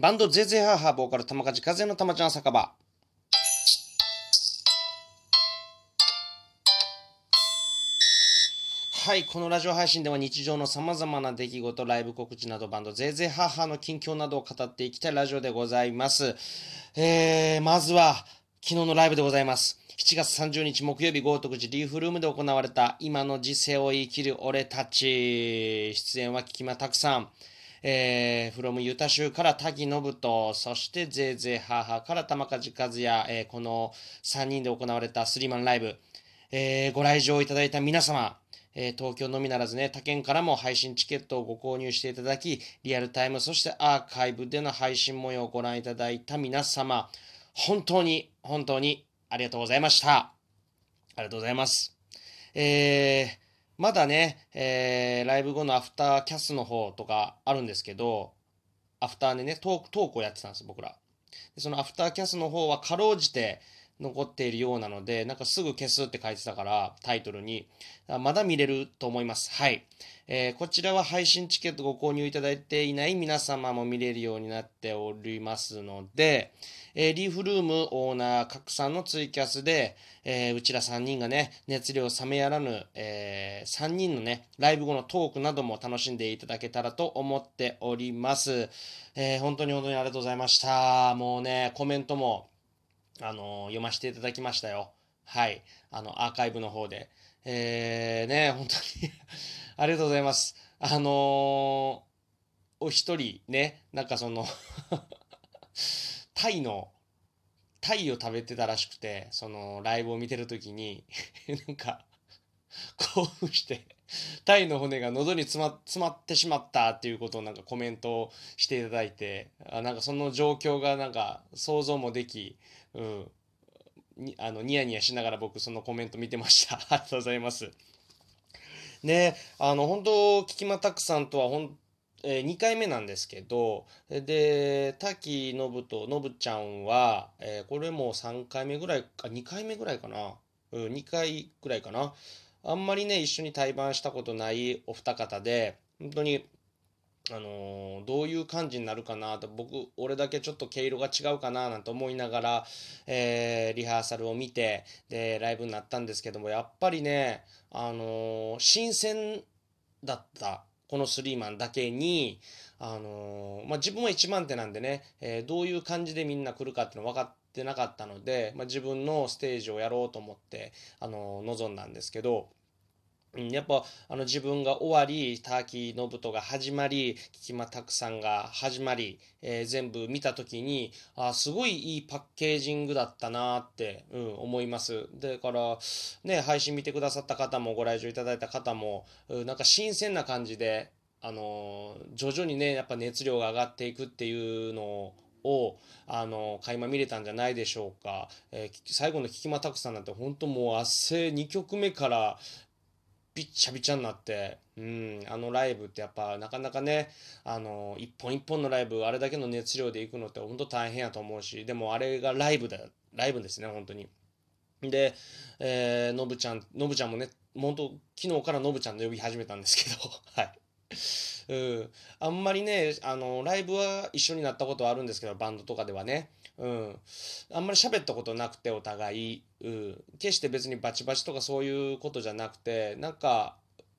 バンドゼゼハーハーボーカル玉梶風の玉ちゃん酒場。はい、このラジオ配信では日常のさまざまな出来事、ライブ告知などバンドゼーゼーハーハーの近況などを語っていきたいラジオでございます。えー、まずは昨日のライブでございます。7月30日木曜日豪徳寺リーフルームで行われた今の時世を生きる俺たち。出演は木間拓さん。えー、フロムユタ州から滝信人、そしてゼーゼーハーハーから玉梶和也、えー、この3人で行われたスリーマンライブ、えー、ご来場いただいた皆様、えー、東京のみならずね、他県からも配信チケットをご購入していただき、リアルタイム、そしてアーカイブでの配信模様をご覧いただいた皆様、本当に、本当にありがとうございました。ありがとうございます。えー、まだね、えー、ライブ後のアフターキャスの方とかあるんですけど、アフターでね、トーク、トークをやってたんです、僕ら。そのアフターキャスの方はかろうじて残っているようなので、なんかすぐ消すって書いてたから、タイトルに。まだ見れると思います。はい。えー、こちらは配信チケットご購入いただいていない皆様も見れるようになっておりますので、えー、リーフルームオーナー拡散のツイキャスで、えー、うちら3人がね、熱量冷めやらぬ、えー、3人のね、ライブ後のトークなども楽しんでいただけたらと思っております。え、本当に本当にありがとうございました。もうね、コメントも、あの読ませていただきましたよ。はい。あの、アーカイブの方で。えー、ね、本当に ありがとうございます。あのー、お一人ね、なんかその タイの、タイを食べてたらしくて、そのライブを見てるときに、なんか、興奮して、タイの骨が喉に詰ま詰まってしまったっていうことをなんかコメントしていただいて、あなんかその状況がなんか想像もでき、うん、にあのニヤニヤしながら僕そのコメント見てました。ありがとうございます。で、あの本当、キキマタクさんとはほんえー、2回目なんですけど、で、滝信と信ちゃんは、えー、これも3回目ぐらいか、2回目ぐらいかな。うん、2回ぐらいかな。あんまりね、一緒に対バンしたことないお二方で、本当に、あのー、どういう感じになるかなと、僕、俺だけちょっと毛色が違うかななんて思いながら、えー、リハーサルを見て、で、ライブになったんですけども、やっぱりね、あのー、新鮮だった。このスリーマンだけに、あの、まあ、自分は1番手なんでね、え、どういう感じでみんな来るかっていうの分かってなかったので、まあ、自分のステージをやろうと思って、あのー、臨んだんですけど、やっぱあの自分が終わり、ターキーノブトが始まり、キキマタクさんが始まり、えー、全部見たときに、あすごいいいパッケージングだったなって、うん、思います。だから、ね、配信見てくださった方も、ご来場いただいた方も、うん、なんか新鮮な感じで、あのー、徐々にね、やっぱ熱量が上がっていくっていうのを、を、あの、垣間見れたんじゃないでしょうか。えー、最後のキキマタクさんなんて本当もう汗2曲目からびっちゃびちゃになって、うん、あのライブってやっぱなかなかね、あの、一本一本のライブ、あれだけの熱量で行くのって本当大変やと思うし、でもあれがライブだ、ライブですね、本当に。で、えー、のぶちゃん、のぶちゃんもね、本当昨日からのぶちゃんと呼び始めたんですけど、はい。うん、あんまりね、あの、ライブは一緒になったことはあるんですけど、バンドとかではね。うん。あんまり喋ったことなくて、お互い。うん。決して別にバチバチとかそういうことじゃなくて、なんか、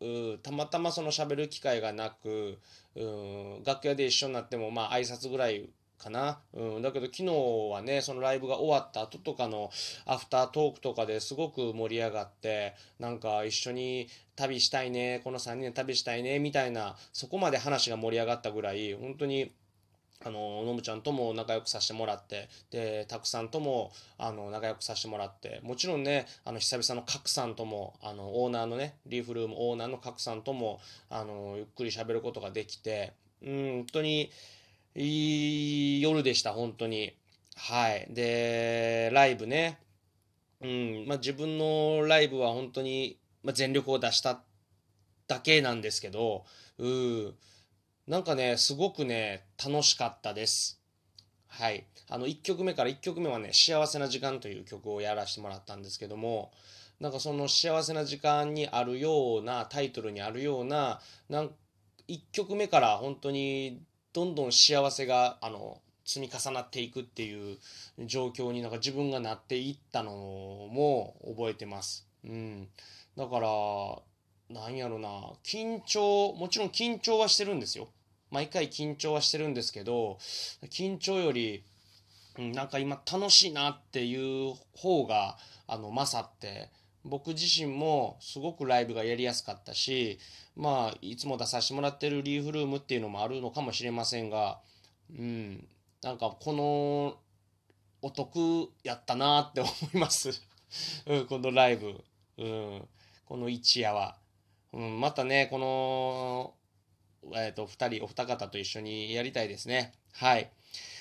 うん、たまたまその喋る機会がなく、うん、楽屋で一緒になっても、まあ挨拶ぐらいかな。うん、だけど昨日はね、そのライブが終わった後とかのアフタートークとかですごく盛り上がって、なんか一緒に旅したいね、この3人で旅したいね、みたいな、そこまで話が盛り上がったぐらい、本当に、あの、のむちゃんとも仲良くさせてもらって、で、たくさんとも、あの、仲良くさせてもらって、もちろんね、あの、久々のカクさんとも、あの、オーナーのね、リーフルームオーナーのカクさんとも、あの、ゆっくり喋ることができて、うん、本当に、いい夜でした、本当に。はい。で、ライブね。うん、まあ、自分のライブは本当に、まあ、全力を出しただけなんですけど、うん、なんかね、すごくね、楽しかったです。はい。あの、1曲目から1曲目はね、幸せな時間という曲をやらせてもらったんですけども、なんかその幸せな時間にあるような、タイトルにあるような、なん1曲目から本当にどんどん幸せがあの積み重なっていくっていう状況になんか自分がなっていったのも覚えてます。うん、だからなんやろな。緊張もちろん緊張はしてるんですよ。毎回緊張はしてるんですけど緊張よりなんか今楽しいなっていう方があの勝って僕自身もすごくライブがやりやすかったしまあいつも出させてもらってるリーフルームっていうのもあるのかもしれませんがうんなんかこのお得やったなって思います、うん、このライブ、うん、この一夜は、うん、またねこのえっ、と二人お二方と一緒にやりたいですね。はい。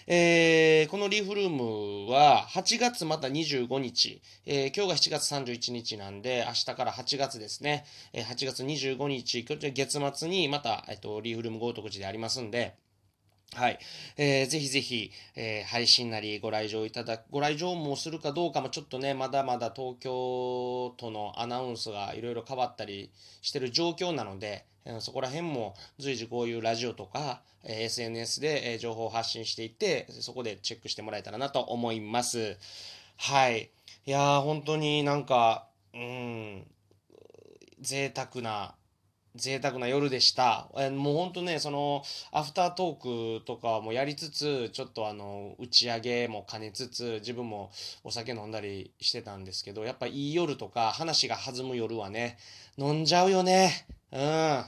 えーこのリーフルームは8月また25日、えー今日が7月31日なんで、明日から8月ですね、えー8月25日、月末にまた、えっと、リーフルーム豪徳寺でありますんで、はい。えーぜひぜひ、えー配信なりご来場いただく、ご来場もするかどうかもちょっとね、まだまだ東京都のアナウンスがいろいろ変わったりしてる状況なので、えーそこら辺も随時こういうラジオとか、えー SNS で、えー情報を発信していって、そこでチェックしてもらえたらなと思います。はい。いやー、本当になんか、うん、贅沢な、贅沢な夜でした。えもう本当ね、その、アフタートークとかもやりつつ、ちょっとあの、打ち上げも兼ねつつ、自分もお酒飲んだりしてたんですけど、やっぱいい夜とか、話が弾む夜はね、飲んじゃうよね。うん。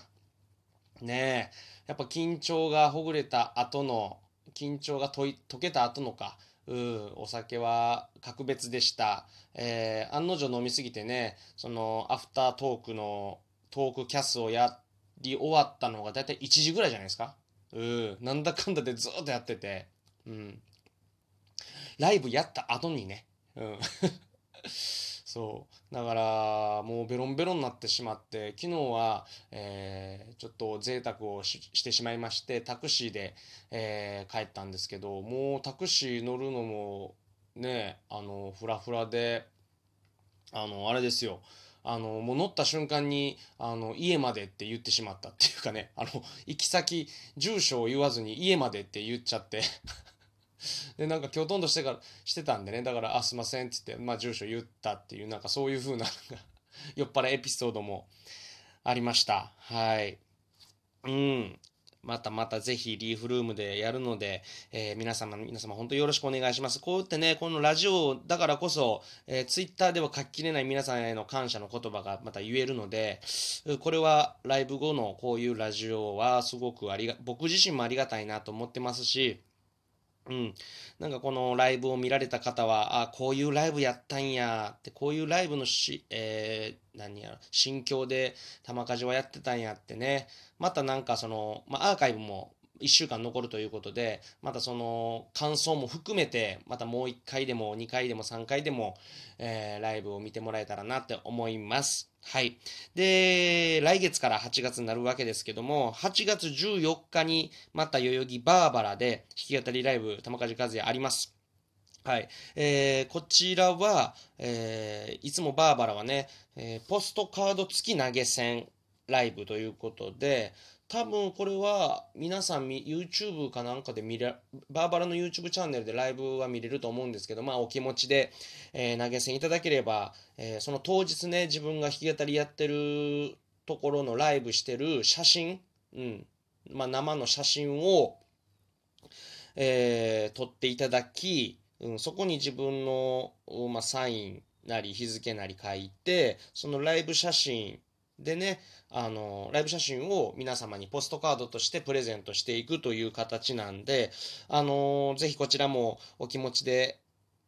ねえ。やっぱ緊張がほぐれた後の、緊張がと解けた後のか、うん、お酒は格別でした。えー案の定飲みすぎてね、その、アフタートークの、トークキャスをやり終わったのがだいたい1時ぐらいじゃないですか？うん、なんだかんだでずっとやってて、うん。ライブやった後にね、うん。そう。だから、もうベロンベロンになってしまって、昨日は、えーちょっと贅沢をしてしまいまして、タクシーで、えー帰ったんですけど、もうタクシー乗るのも、ね、あの、フラフラで、あの、あれですよ。あの、もう乗った瞬間に、あの、家までって言ってしまったっていうかね、あの、行き先、住所を言わずに家までって言っちゃって、で、なんかきょとんとしてから、してたんでね、だから、あ、すいませんっつって、まあ、住所言ったっていう、なんかそういう風な、なんか 酔っ払いエピソードもありました。はい。うん。またまたぜひリーフルームでやるので、えー皆様、皆様本当によろしくお願いします。こうやってね、このラジオだからこそ、えー、ツイッターでは書ききれない皆さんへの感謝の言葉がまた言えるので、これはライブ後のこういうラジオはすごくありが、僕自身もありがたいなと思ってますし、うん。なんかこのライブを見られた方は、あ、こういうライブやったんやって、こういうライブのし、えー何や、心境で玉鍛冶はやってたんやってね。またなんかその、まあ、アーカイブも1週間残るということで、またその感想も含めて、またもう1回でも2回でも3回でも、えーライブを見てもらえたらなって思います。はい。で、来月から8月になるわけですけども、8月14日にまた代々木バーバラで弾き語りライブ玉梶和也あります。はい。えーこちらは、えーいつもバーバラはね、えーポストカード付き投げ銭ライブということで、多分これは皆さん YouTube かなんかで見れ、バーバラの YouTube チャンネルでライブは見れると思うんですけど、まあお気持ちで、えー投げ銭いただければ、えーその当日ね、自分が弾き語りやってるところのライブしてる写真、うん、まあ生の写真を、えー撮っていただき、うん、そこに自分の、まあ、サインなり日付なり書いて、そのライブ写真でね、あの、ライブ写真を皆様にポストカードとしてプレゼントしていくという形なんで、あの、ぜひこちらもお気持ちで、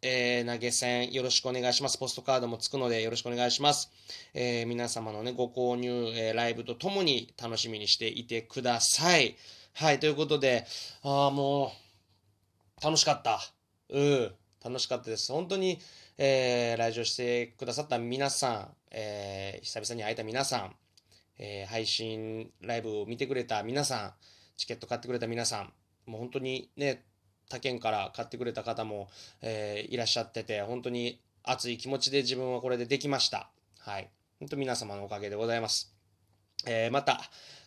えー投げ銭よろしくお願いします。ポストカードもつくのでよろしくお願いします。えー皆様のね、ご購入、えーライブとともに楽しみにしていてください。はい、ということで、ああ、もう、楽しかった。うん、楽しかったです。本当に、えー、来場してくださった皆さん、えー久々に会えた皆さん、えー配信ライブを見てくれた皆さん、チケット買ってくれた皆さん、もう本当にね、他県から買ってくれた方も、えーいらっしゃってて、本当に熱い気持ちで自分はこれでできました。はい。本当皆様のおかげでございます。えーまた、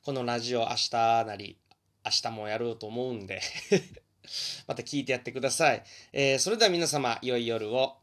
このラジオ明日なり、明日もやろうと思うんで また聞いてやってください。えーそれでは皆様、良い夜を。